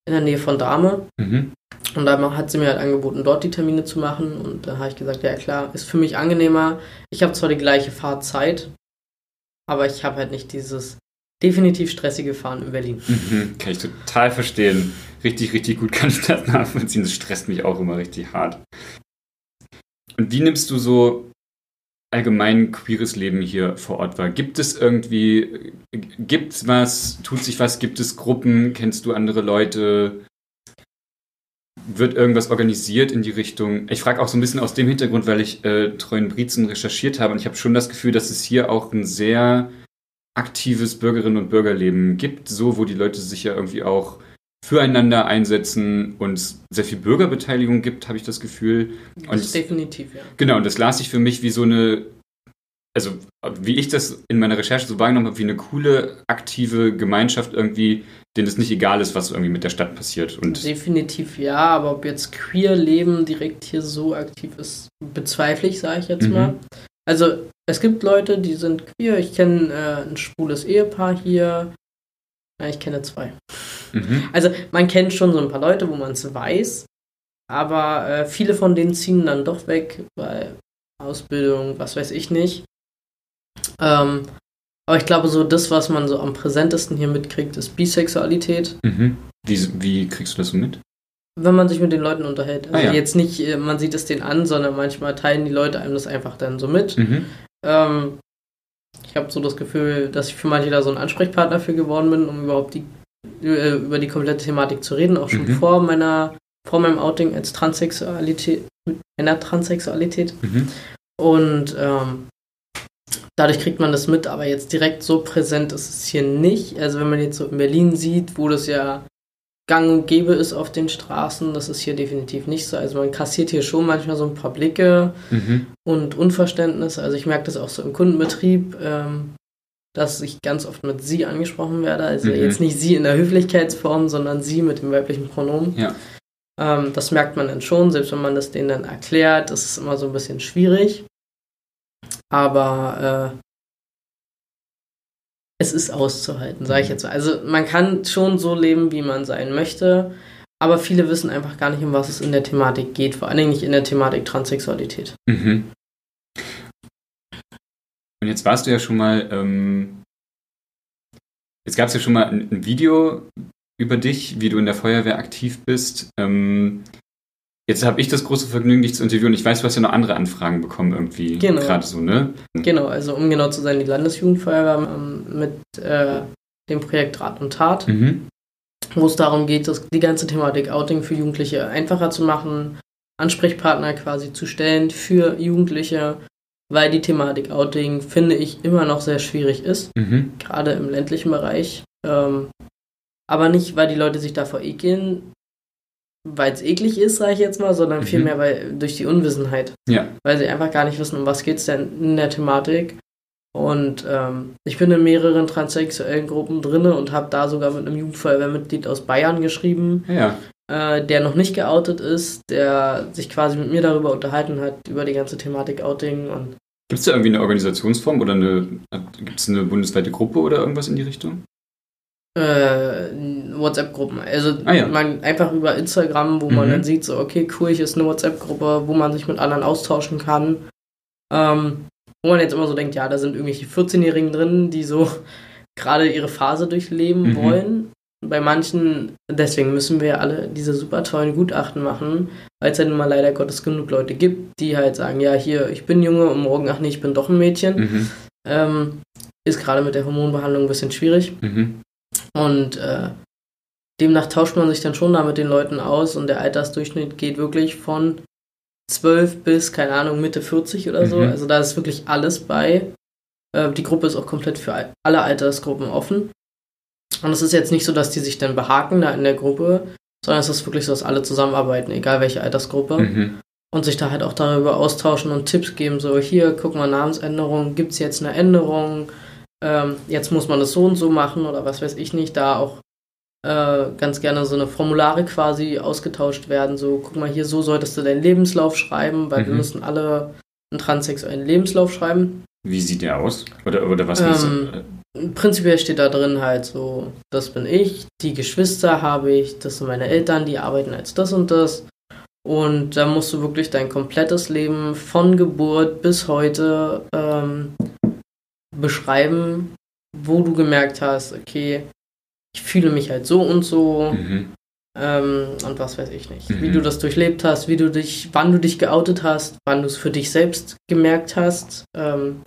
in der Nähe von Dahme. Mhm. Und da hat sie mir halt angeboten, dort die Termine zu machen. Und da habe ich gesagt, ja klar, ist für mich angenehmer. Ich habe zwar die gleiche Fahrzeit, aber ich habe halt nicht dieses definitiv stressige Fahren in Berlin. Mhm. Kann ich total verstehen. Richtig, richtig gut kann ich das nachvollziehen. Das stresst mich auch immer richtig hart. Und wie nimmst du so allgemein queeres Leben hier vor Ort wahr? Gibt es irgendwie, gibt's was, tut sich was, gibt es Gruppen, kennst du andere Leute? Wird irgendwas organisiert in die Richtung? Ich frage auch so ein bisschen aus dem Hintergrund, weil ich äh, Treuen Brietzen recherchiert habe und ich habe schon das Gefühl, dass es hier auch ein sehr aktives Bürgerinnen- und Bürgerleben gibt, so wo die Leute sich ja irgendwie auch füreinander einsetzen und es sehr viel Bürgerbeteiligung gibt, habe ich das Gefühl. Und Das definitiv, ja. Genau, und das las ich für mich wie so eine, also wie ich das in meiner Recherche so wahrgenommen habe, wie eine coole, aktive Gemeinschaft irgendwie, denen es nicht egal ist, was irgendwie mit der Stadt passiert. Und Definitiv ja, aber ob jetzt queer Leben direkt hier so aktiv ist, bezweifle ich, sage ich jetzt Mhm. mal. Also es gibt Leute, die sind queer. Ich kenne äh, ein schwules Ehepaar hier. Ja, ich kenne zwei. Mhm, Also man kennt schon so ein paar Leute, wo man es weiß, aber äh, viele von denen ziehen dann doch weg, weil Ausbildung, was weiß ich nicht. Ähm, aber ich glaube, so das, was man so am präsentesten hier mitkriegt, ist Bisexualität. mhm. Wie, wie kriegst du das so mit? Wenn man sich mit den Leuten unterhält. Also Ah, ja. jetzt nicht, äh, man sieht es denen an, sondern manchmal teilen die Leute einem das einfach dann so mit. Mhm. Ähm, ich habe so das Gefühl, dass ich für manche da so ein Ansprechpartner für geworden bin, um überhaupt die über die komplette Thematik zu reden, auch schon Mhm. vor meiner, vor meinem Outing als Transsexualität, mit einer Transsexualität. Mhm. Und ähm, dadurch kriegt man das mit, aber jetzt direkt so präsent ist es hier nicht. Also wenn man jetzt so in Berlin sieht, wo das ja gang und gäbe ist auf den Straßen, das ist hier definitiv nicht so. Also man kassiert hier schon manchmal so ein paar Blicke Mhm. und Unverständnis. Also ich merke das auch so im Kundenbetrieb, ähm, dass ich ganz oft mit Sie angesprochen werde. Also Mhm. jetzt nicht Sie in der Höflichkeitsform, sondern Sie mit dem weiblichen Pronomen. Ja. Ähm, das merkt man dann schon, selbst wenn man das denen dann erklärt, das ist immer so ein bisschen schwierig. Aber äh, es ist auszuhalten, sage ich jetzt mal. Also man kann schon so leben, wie man sein möchte, aber viele wissen einfach gar nicht, um was es in der Thematik geht, vor allen Dingen nicht in der Thematik Transsexualität. Mhm. Und jetzt warst du ja schon mal, ähm, jetzt gab es ja schon mal ein, ein Video über dich, wie du in der Feuerwehr aktiv bist. Ähm, jetzt habe ich das große Vergnügen, dich zu interviewen. Ich weiß, du hast ja noch andere Anfragen bekommen irgendwie. Genau. Gerade so, ne? Genau, also um genau zu sein, die Landesjugendfeuerwehr ähm, mit äh, dem Projekt Rat und Tat, Mhm. wo es darum geht, das, die ganze Thematik Outing für Jugendliche einfacher zu machen, Ansprechpartner quasi zu stellen für Jugendliche, weil die Thematik Outing, finde ich, immer noch sehr schwierig ist, Mhm. gerade im ländlichen Bereich. Ähm, aber nicht, weil die Leute sich davor ekeln, weil es eklig ist, sage ich jetzt mal, sondern Mhm. vielmehr weil, durch die Unwissenheit Ja. weil sie einfach gar nicht wissen, um was geht es denn in der Thematik. Und ähm, ich bin in mehreren transsexuellen Gruppen drinne und habe da sogar mit einem Jugendfeuerwehrmitglied aus Bayern geschrieben, Ja, ja. Äh, der noch nicht geoutet ist, der sich quasi mit mir darüber unterhalten hat, über die ganze Thematik Outing. Und Gibt es da irgendwie eine Organisationsform oder eine, gibt es eine bundesweite Gruppe oder irgendwas in die Richtung? äh, WhatsApp-Gruppen. Also Ah, ja. man einfach über Instagram, wo man Mhm. dann sieht, so, okay, cool, hier ist eine WhatsApp-Gruppe, wo man sich mit anderen austauschen kann. Ähm, wo man jetzt immer so denkt, ja, da sind irgendwelche 14-Jährigen drin, die so gerade ihre Phase durchleben Mhm. wollen. Bei manchen, deswegen müssen wir alle diese super tollen Gutachten machen, weil es ja nun mal leider Gottes genug Leute gibt, die halt sagen, ja, hier, ich bin Junge und morgen, ach nee, ich bin doch ein Mädchen. Mhm. Ähm, ist gerade mit der Hormonbehandlung ein bisschen schwierig. Mhm. Und äh, demnach tauscht man sich dann schon da mit den Leuten aus und der Altersdurchschnitt geht wirklich von 12 bis, keine Ahnung, Mitte 40 oder so. Mhm. Also da ist wirklich alles bei. Äh, die Gruppe ist auch komplett für all- alle Altersgruppen offen. Und es ist jetzt nicht so, dass die sich dann behaken da in der Gruppe, sondern es ist wirklich so, dass alle zusammenarbeiten, egal welche Altersgruppe. Mhm. Und sich da halt auch darüber austauschen und Tipps geben, so hier, guck mal, Namensänderung, gibt es jetzt eine Änderung? Ähm, jetzt muss man das so und so machen oder was weiß ich nicht, da auch äh, ganz gerne so eine Formulare quasi ausgetauscht werden, so guck mal hier, so solltest du deinen Lebenslauf schreiben, weil wir Mhm. müssen alle einen transsexuellen Lebenslauf schreiben. Wie sieht der aus? Oder, oder was Ähm, Prinzipiell steht da drin halt so, das bin ich, die Geschwister habe ich, das sind meine Eltern, die arbeiten als das und das. Und da musst du wirklich dein komplettes Leben von Geburt bis heute ähm, beschreiben, wo du gemerkt hast, okay, ich fühle mich halt so und so Mhm. ähm, und was weiß ich nicht. Mhm. Wie du das durchlebt hast, wie du dich, wann du dich geoutet hast, wann du es für dich selbst gemerkt hast. Ähm,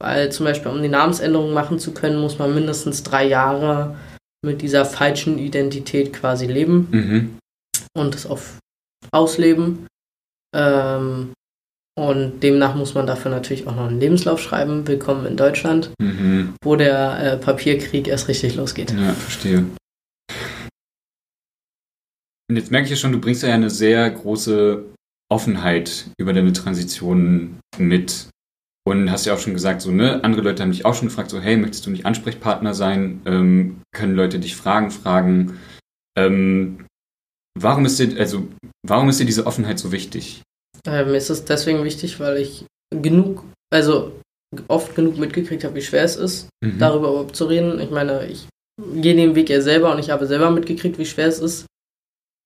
weil zum Beispiel, um die Namensänderung machen zu können, muss man mindestens drei Jahre mit dieser falschen Identität quasi leben Mhm. und es auf ausleben. Ähm, und demnach muss man dafür natürlich auch noch einen Lebenslauf schreiben. Willkommen in Deutschland, Mhm. wo der äh, Papierkrieg erst richtig losgeht. Ja, verstehe. Und jetzt merke ich ja schon, du bringst ja eine sehr große Offenheit über deine Transition mit. Und hast ja auch schon gesagt, so, ne, andere Leute haben dich auch schon gefragt, so, hey, möchtest du nicht Ansprechpartner sein? Ähm, können Leute dich Fragen fragen? Ähm, warum ist dir, also, warum ist dir diese Offenheit so wichtig? Äh, mir ist es deswegen wichtig, weil ich genug, also oft genug mitgekriegt habe, wie schwer es ist, Mhm. darüber überhaupt zu reden. Ich meine, ich gehe den Weg ja selber und ich habe selber mitgekriegt, wie schwer es ist,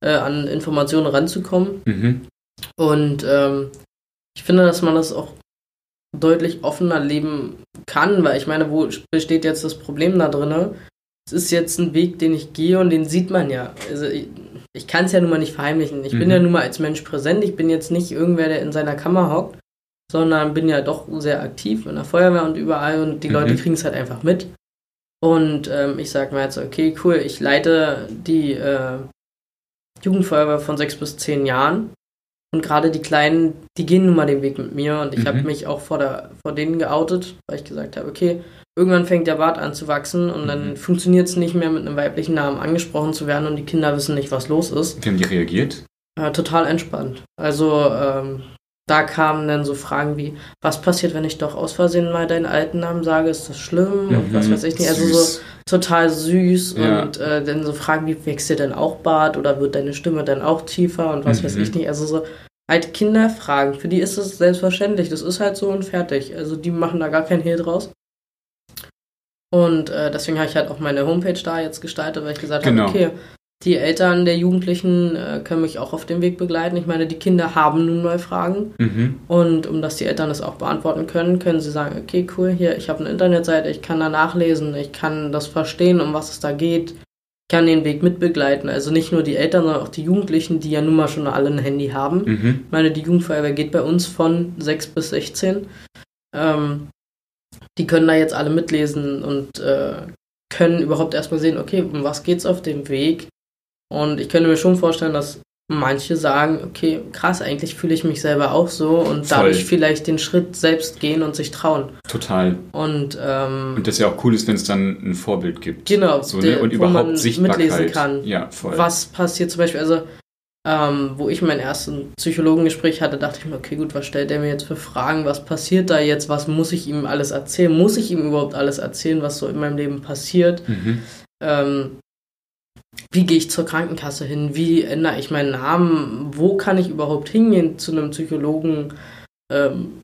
äh, an Informationen ranzukommen. Mhm. Und ähm, ich finde, dass man das auch deutlich offener leben kann, weil ich meine, wo besteht jetzt das Problem da drinne? Es ist jetzt ein Weg, den ich gehe und den sieht man ja. Also ich, ich kann es ja nun mal nicht verheimlichen. Ich bin Mhm. ja nun mal als Mensch präsent. Ich bin jetzt nicht irgendwer, der in seiner Kammer hockt, sondern bin ja doch sehr aktiv in der Feuerwehr und überall und die Mhm. Leute kriegen es halt einfach mit. Und ähm, ich sage mir jetzt, okay, cool, ich leite die äh, Jugendfeuerwehr von sechs bis zehn Jahren. Und gerade die Kleinen, die gehen nun mal den Weg mit mir. Und ich mhm. habe mich auch vor, der, vor denen geoutet, weil ich gesagt habe, okay, irgendwann fängt der Bart an zu wachsen und dann mhm. funktioniert es nicht mehr, mit einem weiblichen Namen angesprochen zu werden und die Kinder wissen nicht, was los ist. Wie haben die reagiert? Äh, total entspannt. Also ähm, da kamen dann so Fragen wie, was passiert, wenn ich doch aus Versehen mal deinen alten Namen sage? Ist das schlimm? Mhm. Und was weiß ich nicht. Also süß. so total süß ja. und äh, dann so Fragen wie, wächst dir denn auch Bart oder wird deine Stimme dann auch tiefer und was mhm. weiß ich nicht. Also so halt Kinderfragen. Für die ist es selbstverständlich. Das ist halt so und fertig. Also die machen da gar kein Hehl draus. Und äh, deswegen habe ich halt auch meine Homepage da jetzt gestaltet, weil ich gesagt genau. habe, okay, die Eltern der Jugendlichen äh, können mich auch auf dem Weg begleiten. Ich meine, die Kinder haben nun mal Fragen. Mhm. Und um dass die Eltern das auch beantworten können, können sie sagen, okay, cool, hier, ich habe eine Internetseite, ich kann da nachlesen, ich kann das verstehen, um was es da geht. Ich kann den Weg mitbegleiten. Also nicht nur die Eltern, sondern auch die Jugendlichen, die ja nun mal schon alle ein Handy haben. Mhm. Ich meine, die Jugendfeuerwehr geht bei uns von 6 bis 16. Ähm, die können da jetzt alle mitlesen und äh, können überhaupt erstmal sehen, okay, um was geht's auf dem Weg? Und ich könnte mir schon vorstellen, dass manche sagen, okay, krass, eigentlich fühle ich mich selber auch so und Voll. dadurch vielleicht den Schritt selbst gehen und sich trauen. Total. Und, ähm, und das ja auch cool ist, wenn es dann ein Vorbild gibt. Genau. So, ne? Und überhaupt Sichtbarkeit. mitlesen kann. Ja, voll. Was passiert zum Beispiel, also ähm, wo ich mein erstes Psychologengespräch hatte, dachte ich mir, okay, gut, was stellt er mir jetzt für Fragen? Was passiert da jetzt? Was muss ich ihm alles erzählen? Muss ich ihm überhaupt alles erzählen, was so in meinem Leben passiert? Mhm. Ähm, wie gehe ich zur Krankenkasse hin? Wie ändere ich meinen Namen? Wo kann ich überhaupt hingehen zu einem Psychologen? Ähm,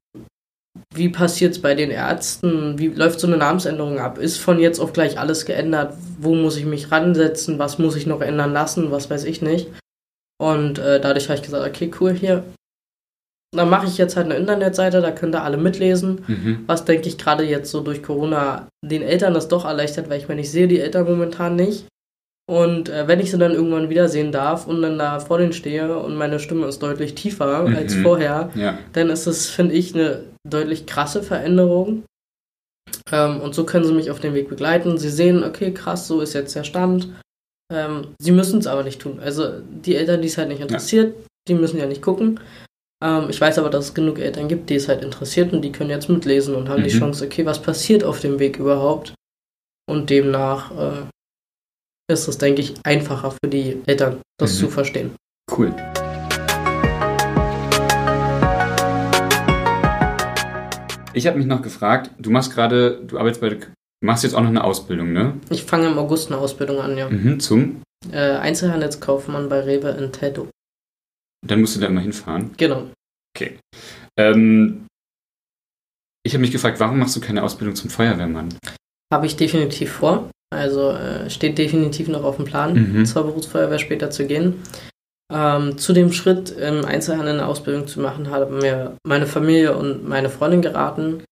wie passiert es bei den Ärzten? Wie läuft so eine Namensänderung ab? Ist von jetzt auf gleich alles geändert? Wo muss ich mich ransetzen? Was muss ich noch ändern lassen? Was weiß ich nicht? Und äh, dadurch habe ich gesagt, okay, cool, hier. Dann mache ich jetzt halt eine Internetseite, da könnt ihr alle mitlesen. Mhm. Was denke ich gerade jetzt so durch Corona den Eltern das doch erleichtert, weil ich meine, ich sehe die Eltern momentan nicht. Und äh, wenn ich sie dann irgendwann wiedersehen darf und dann da vor denen stehe und meine Stimme ist deutlich tiefer mhm. als vorher, ja. dann ist das, finde ich, eine deutlich krasse Veränderung. Ähm, und so können sie mich auf dem Weg begleiten. Sie sehen, okay, krass, so ist jetzt der Stand. Ähm, sie müssen es aber nicht tun. Also die Eltern, die es halt nicht interessiert, ja. die müssen ja nicht gucken. Ähm, ich weiß aber, dass es genug Eltern gibt, die es halt interessiert und die können jetzt mitlesen und haben mhm. die Chance, okay, was passiert auf dem Weg überhaupt? Und demnach äh, ist es, denke ich, einfacher für die Eltern, das mhm. zu verstehen. Cool. Ich habe mich noch gefragt, du machst gerade, du arbeitest bei Du machst jetzt auch noch eine Ausbildung, ne? Ich fange im August eine Ausbildung an, ja. Mhm, zum? Äh, Einzelhandelskaufmann bei Rewe in Tedo. Dann musst du da immer hinfahren? Genau. Okay. Ähm, ich habe mich gefragt, warum machst du keine Ausbildung zum Feuerwehrmann? Habe ich definitiv vor. Also äh, steht definitiv noch auf dem Plan, mhm. zur Berufsfeuerwehr später zu gehen. Ähm, zu dem Schritt, im Einzelhandel eine Ausbildung zu machen, haben mir meine Familie und meine Freundin geraten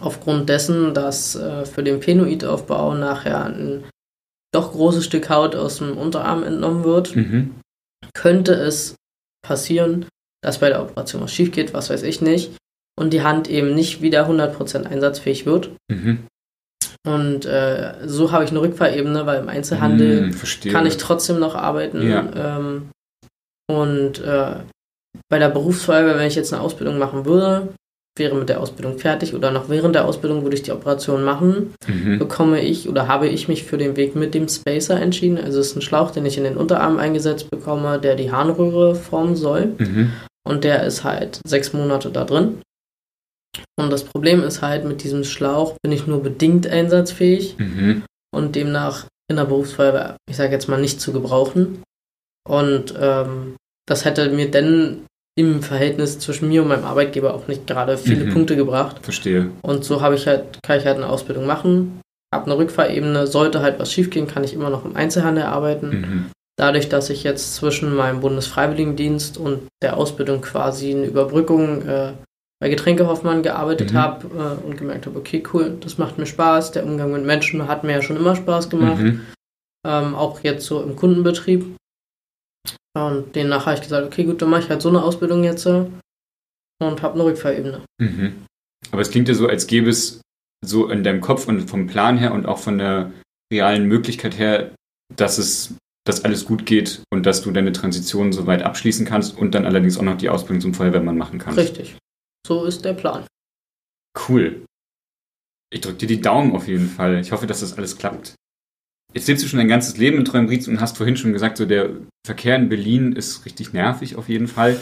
aufgrund dessen, dass äh, für den Penoidaufbau nachher ein doch großes Stück Haut aus dem Unterarm entnommen wird, mhm. könnte es passieren, dass bei der Operation was schief geht, was weiß ich nicht, und die Hand eben nicht wieder 100% einsatzfähig wird. Mhm. Und äh, so habe ich eine Rückfahrebene, weil im Einzelhandel mhm, kann ich trotzdem noch arbeiten. Ja. Ähm, und äh, bei der Berufsfeuerwehr, wenn ich jetzt eine Ausbildung machen würde, wäre mit der Ausbildung fertig oder noch während der Ausbildung würde ich die Operation machen, mhm. bekomme ich oder habe ich mich für den Weg mit dem Spacer entschieden. Also es ist ein Schlauch, den ich in den Unterarm eingesetzt bekomme, der die Harnröhre formen soll. Mhm. Und der ist halt sechs Monate da drin. Und das Problem ist halt, mit diesem Schlauch bin ich nur bedingt einsatzfähig mhm. und demnach in der Berufsfeuerwehr, ich sage jetzt mal, nicht zu gebrauchen. Und ähm, das hätte mir denn im Verhältnis zwischen mir und meinem Arbeitgeber auch nicht gerade viele mhm. Punkte gebracht. Verstehe. Und so habe ich halt, kann ich halt eine Ausbildung machen, habe eine Rückfahrebene, sollte halt was schiefgehen, kann ich immer noch im Einzelhandel arbeiten. Mhm. Dadurch, dass ich jetzt zwischen meinem Bundesfreiwilligendienst und der Ausbildung quasi eine Überbrückung äh, bei Getränkehoffmann gearbeitet mhm. habe äh, und gemerkt habe, okay, cool, das macht mir Spaß, der Umgang mit Menschen hat mir ja schon immer Spaß gemacht, mhm. ähm, auch jetzt so im Kundenbetrieb. Und demnach habe ich gesagt, okay, gut, dann mache ich halt so eine Ausbildung jetzt und habe eine Rückfahrebene. Mhm. Aber es klingt ja so, als gäbe es so in deinem Kopf und vom Plan her und auch von der realen Möglichkeit her, dass es dass alles gut geht und dass du deine Transition soweit abschließen kannst und dann allerdings auch noch die Ausbildung zum Feuerwehrmann machen kannst. Richtig. So ist der Plan. Cool. Ich drücke dir die Daumen auf jeden Fall. Ich hoffe, dass das alles klappt. Jetzt lebst du schon dein ganzes Leben in Treuenbriez und hast vorhin schon gesagt, so der Verkehr in Berlin ist richtig nervig auf jeden Fall.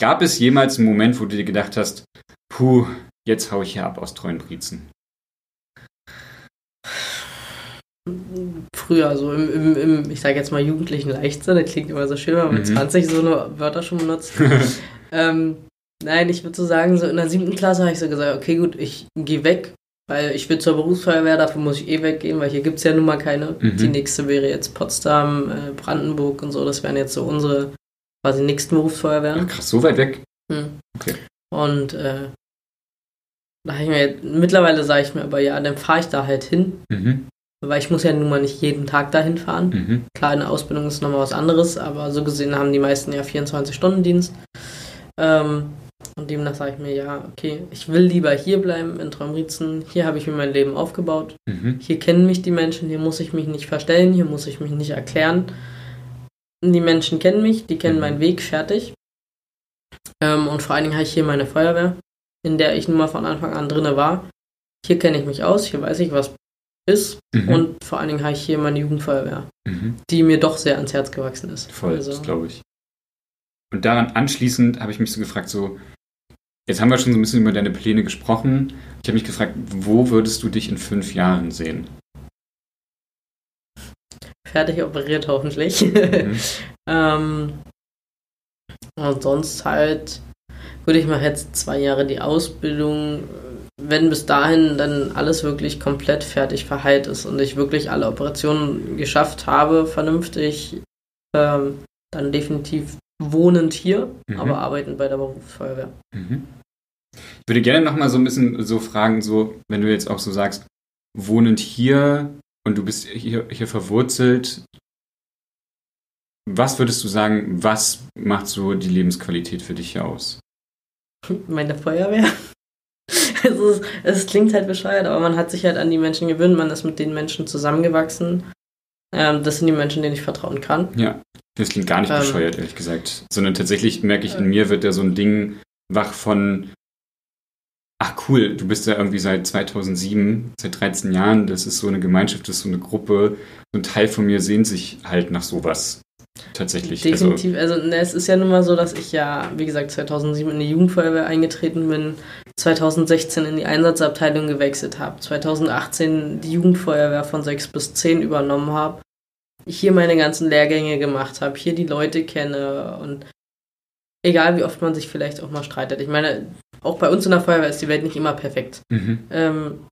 Gab es jemals einen Moment, wo du dir gedacht hast, puh, jetzt hau ich hier ab aus Treuenbrietzen? Früher, so im, im, im ich sage jetzt mal, jugendlichen Leichtsinn, das klingt immer so schön, wenn man mit mhm. 20 so eine Wörter schon benutzt. ähm, nein, ich würde so sagen, so in der siebten Klasse habe ich so gesagt, okay, gut, ich gehe weg, weil ich will zur Berufsfeuerwehr, dafür muss ich eh weggehen, weil hier gibt es ja nun mal keine. Mhm. Die nächste wäre jetzt Potsdam, äh, Brandenburg und so, das wären jetzt so unsere quasi nächsten Berufsfeuerwehren. Ja, krass, so weit weg? Mhm. Okay. Und äh, da habe ich mir, mittlerweile sage ich mir aber, ja, dann fahre ich da halt hin. Mhm. Weil ich muss ja nun mal nicht jeden Tag dahin fahren. Mhm. Klar, eine Ausbildung ist nochmal was anderes, aber so gesehen haben die meisten ja 24-Stunden-Dienst. Ähm, und demnach sage ich mir, ja, okay, ich will lieber hier bleiben in Traumritzen. Hier habe ich mir mein Leben aufgebaut. Mhm. Hier kennen mich die Menschen, hier muss ich mich nicht verstellen, hier muss ich mich nicht erklären. Die Menschen kennen mich, die kennen mhm. meinen Weg fertig. Ähm, und vor allen Dingen habe ich hier meine Feuerwehr, in der ich nun mal von Anfang an drinne war. Hier kenne ich mich aus, hier weiß ich, was ist. Mhm. Und vor allen Dingen habe ich hier meine Jugendfeuerwehr, mhm. die mir doch sehr ans Herz gewachsen ist. Voll, also, das glaube ich. Und daran anschließend habe ich mich so gefragt, so, jetzt haben wir schon so ein bisschen über deine Pläne gesprochen. Ich habe mich gefragt, wo würdest du dich in fünf Jahren sehen? Fertig operiert hoffentlich. Mhm. ähm, und sonst halt würde ich mal jetzt zwei Jahre die Ausbildung wenn bis dahin dann alles wirklich komplett fertig verheilt ist und ich wirklich alle Operationen geschafft habe, vernünftig, ähm, dann definitiv wohnend hier, mhm. aber arbeitend bei der Berufsfeuerwehr. Mhm. Ich würde gerne nochmal so ein bisschen so fragen, so, wenn du jetzt auch so sagst, wohnend hier und du bist hier, hier verwurzelt, was würdest du sagen, was macht so die Lebensqualität für dich hier aus? Meine Feuerwehr. es, ist, es klingt halt bescheuert, aber man hat sich halt an die Menschen gewöhnt, man ist mit den Menschen zusammengewachsen. Ähm, das sind die Menschen, denen ich vertrauen kann. Ja, das klingt gar nicht ähm, bescheuert, ehrlich gesagt. Sondern tatsächlich merke ich, in mir wird da so ein Ding wach von, ach cool, du bist ja irgendwie seit 2007, seit 13 Jahren, das ist so eine Gemeinschaft, das ist so eine Gruppe. So ein Teil von mir sehnt sich halt nach sowas. Tatsächlich. Also Definitiv. Also, also ne, es ist ja nun mal so, dass ich ja, wie gesagt, 2007 in die Jugendfeuerwehr eingetreten bin, 2016 in die Einsatzabteilung gewechselt habe, 2018 die Jugendfeuerwehr von 6 bis 10 übernommen habe, hier meine ganzen Lehrgänge gemacht habe, hier die Leute kenne und egal wie oft man sich vielleicht auch mal streitet. Ich meine, auch bei uns in der Feuerwehr ist die Welt nicht immer perfekt. Mhm. Ähm,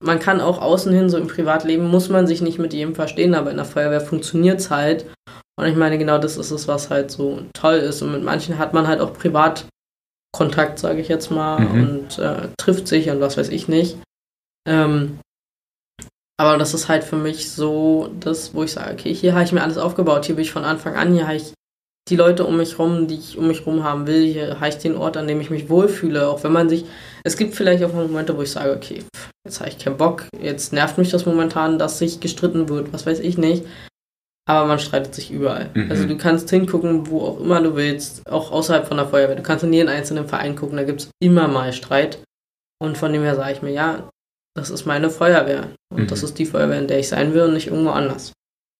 man kann auch außen hin, so im Privatleben, muss man sich nicht mit jedem verstehen, aber in der Feuerwehr funktioniert es halt. Und ich meine, genau das ist es, was halt so toll ist. Und mit manchen hat man halt auch privat Kontakt, sage ich jetzt mal, mhm. und äh, trifft sich und was weiß ich nicht. Ähm, aber das ist halt für mich so das, wo ich sage, okay, hier habe ich mir alles aufgebaut, hier bin ich von Anfang an, hier habe ich die Leute um mich rum, die ich um mich rum haben will, hier habe ich den Ort, an dem ich mich wohlfühle, auch wenn man sich, es gibt vielleicht auch Momente, wo ich sage, okay, jetzt habe ich keinen Bock, jetzt nervt mich das momentan, dass sich gestritten wird, was weiß ich nicht aber man streitet sich überall. Mhm. Also du kannst hingucken, wo auch immer du willst, auch außerhalb von der Feuerwehr. Du kannst in jeden einzelnen Verein gucken, da gibt es immer mal Streit. Und von dem her sage ich mir, ja, das ist meine Feuerwehr. Und mhm. das ist die Feuerwehr, in der ich sein will und nicht irgendwo anders.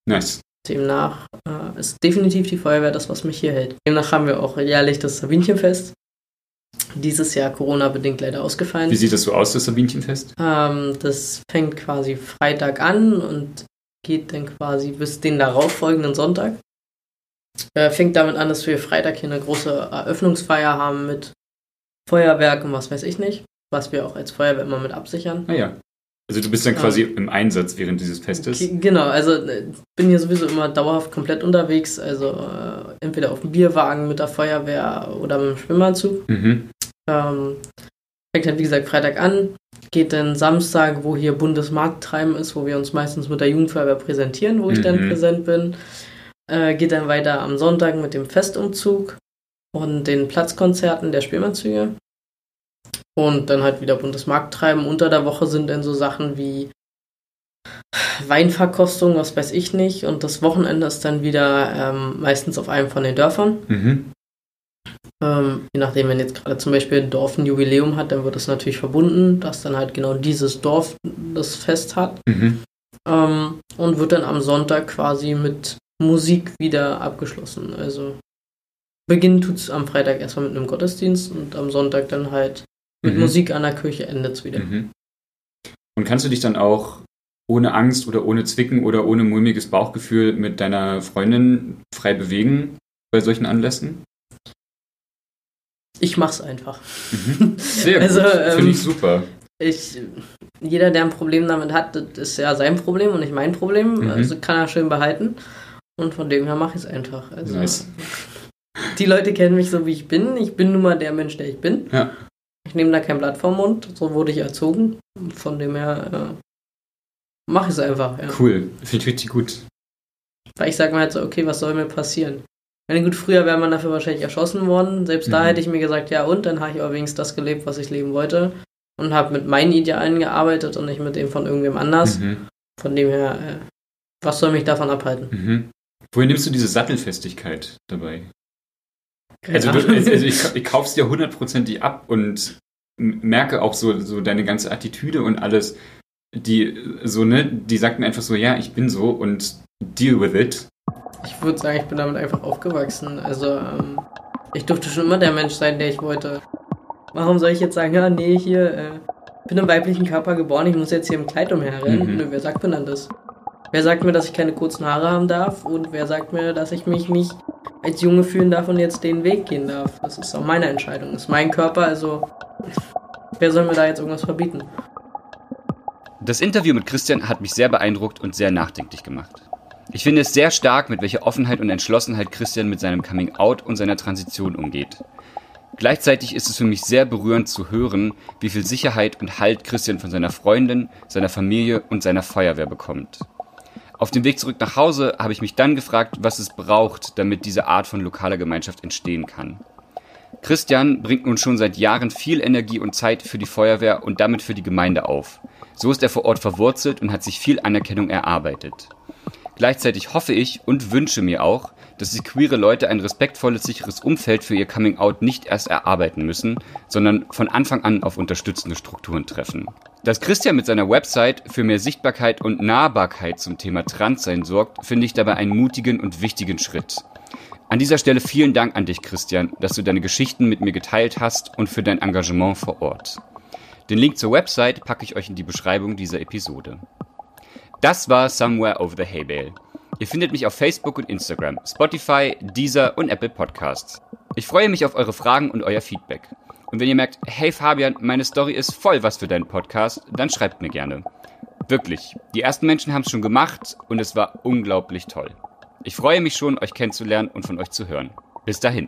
Nice. Demnach äh, ist definitiv die Feuerwehr das, was mich hier hält. Demnach haben wir auch jährlich das Sabinchenfest. Dieses Jahr Corona-bedingt leider ausgefallen. Wie sieht das so aus, das Sabinchenfest? Ähm, das fängt quasi Freitag an und geht dann quasi bis den darauffolgenden Sonntag. Äh, fängt damit an, dass wir Freitag hier eine große Eröffnungsfeier haben mit Feuerwerk und was weiß ich nicht, was wir auch als Feuerwehr immer mit absichern. Ah ja. Also du bist dann quasi ähm, im Einsatz während dieses Festes? Genau, also äh, bin hier sowieso immer dauerhaft komplett unterwegs, also äh, entweder auf dem Bierwagen mit der Feuerwehr oder mit dem Schwimmanzug. Mhm. Ähm, fängt halt wie gesagt Freitag an, geht dann Samstag, wo hier Bundesmarkttreiben ist, wo wir uns meistens mit der Jugendfeuerwehr präsentieren, wo ich mhm. dann präsent bin. Äh, geht dann weiter am Sonntag mit dem Festumzug und den Platzkonzerten der Spielmannzüge. Und dann halt wieder buntes Markt treiben. Unter der Woche sind dann so Sachen wie Weinverkostung, was weiß ich nicht. Und das Wochenende ist dann wieder ähm, meistens auf einem von den Dörfern. Mhm. Ähm, je nachdem, wenn jetzt gerade zum Beispiel ein Dorf ein Jubiläum hat, dann wird das natürlich verbunden, dass dann halt genau dieses Dorf das Fest hat. Mhm. Ähm, und wird dann am Sonntag quasi mit Musik wieder abgeschlossen. Also Beginn tut es am Freitag erstmal mit einem Gottesdienst und am Sonntag dann halt mit mhm. Musik an der Kirche endet es wieder. Mhm. Und kannst du dich dann auch ohne Angst oder ohne Zwicken oder ohne mulmiges Bauchgefühl mit deiner Freundin frei bewegen bei solchen Anlässen? Ich mach's einfach. Mhm. Sehr gut. Also, ähm, Finde ich super. Ich, jeder, der ein Problem damit hat, das ist ja sein Problem und nicht mein Problem. Mhm. Also kann er schön behalten. Und von dem her mache ich es einfach. Also, nice. Die Leute kennen mich so, wie ich bin. Ich bin nun mal der Mensch, der ich bin. Ja. Ich nehme da kein Blatt vom Mund. So wurde ich erzogen. Von dem her äh, mache ich es einfach. Ja. Cool. Finde ich richtig gut. Weil ich sage mir halt so, okay, was soll mir passieren? Meine gut, früher wäre man dafür wahrscheinlich erschossen worden. Selbst mhm. da hätte ich mir gesagt, ja und, dann habe ich aber wenigstens das gelebt, was ich leben wollte. Und habe mit meinen Idealen gearbeitet und nicht mit dem von irgendwem anders. Mhm. Von dem her, äh, was soll mich davon abhalten? Mhm. Woher nimmst du diese Sattelfestigkeit dabei? Also, du, also ich, ich kauf's dir hundertprozentig ab und merke auch so, so deine ganze Attitüde und alles, die so, ne, die sagt mir einfach so, ja, ich bin so und deal with it. Ich würde sagen, ich bin damit einfach aufgewachsen. Also, ähm, ich durfte schon immer der Mensch sein, der ich wollte. Warum soll ich jetzt sagen, ja, nee, hier, äh, bin im weiblichen Körper geboren, ich muss jetzt hier im Kleid umherrennen? Mhm. Nö, wer sagt mir dann das? Wer sagt mir, dass ich keine kurzen Haare haben darf? Und wer sagt mir, dass ich mich nicht als Junge fühlen darf und jetzt den Weg gehen darf? Das ist auch meine Entscheidung. Das ist mein Körper, also wer soll mir da jetzt irgendwas verbieten? Das Interview mit Christian hat mich sehr beeindruckt und sehr nachdenklich gemacht. Ich finde es sehr stark, mit welcher Offenheit und Entschlossenheit Christian mit seinem Coming Out und seiner Transition umgeht. Gleichzeitig ist es für mich sehr berührend zu hören, wie viel Sicherheit und Halt Christian von seiner Freundin, seiner Familie und seiner Feuerwehr bekommt. Auf dem Weg zurück nach Hause habe ich mich dann gefragt, was es braucht, damit diese Art von lokaler Gemeinschaft entstehen kann. Christian bringt nun schon seit Jahren viel Energie und Zeit für die Feuerwehr und damit für die Gemeinde auf. So ist er vor Ort verwurzelt und hat sich viel Anerkennung erarbeitet. Gleichzeitig hoffe ich und wünsche mir auch, dass sich queere Leute ein respektvolles, sicheres Umfeld für ihr Coming-out nicht erst erarbeiten müssen, sondern von Anfang an auf unterstützende Strukturen treffen. Dass Christian mit seiner Website für mehr Sichtbarkeit und Nahbarkeit zum Thema Transsein sorgt, finde ich dabei einen mutigen und wichtigen Schritt. An dieser Stelle vielen Dank an dich, Christian, dass du deine Geschichten mit mir geteilt hast und für dein Engagement vor Ort. Den Link zur Website packe ich euch in die Beschreibung dieser Episode. Das war Somewhere Over the Hay Bale. Ihr findet mich auf Facebook und Instagram, Spotify, Deezer und Apple Podcasts. Ich freue mich auf eure Fragen und euer Feedback. Und wenn ihr merkt, hey Fabian, meine Story ist voll was für deinen Podcast, dann schreibt mir gerne. Wirklich, die ersten Menschen haben es schon gemacht und es war unglaublich toll. Ich freue mich schon, euch kennenzulernen und von euch zu hören. Bis dahin.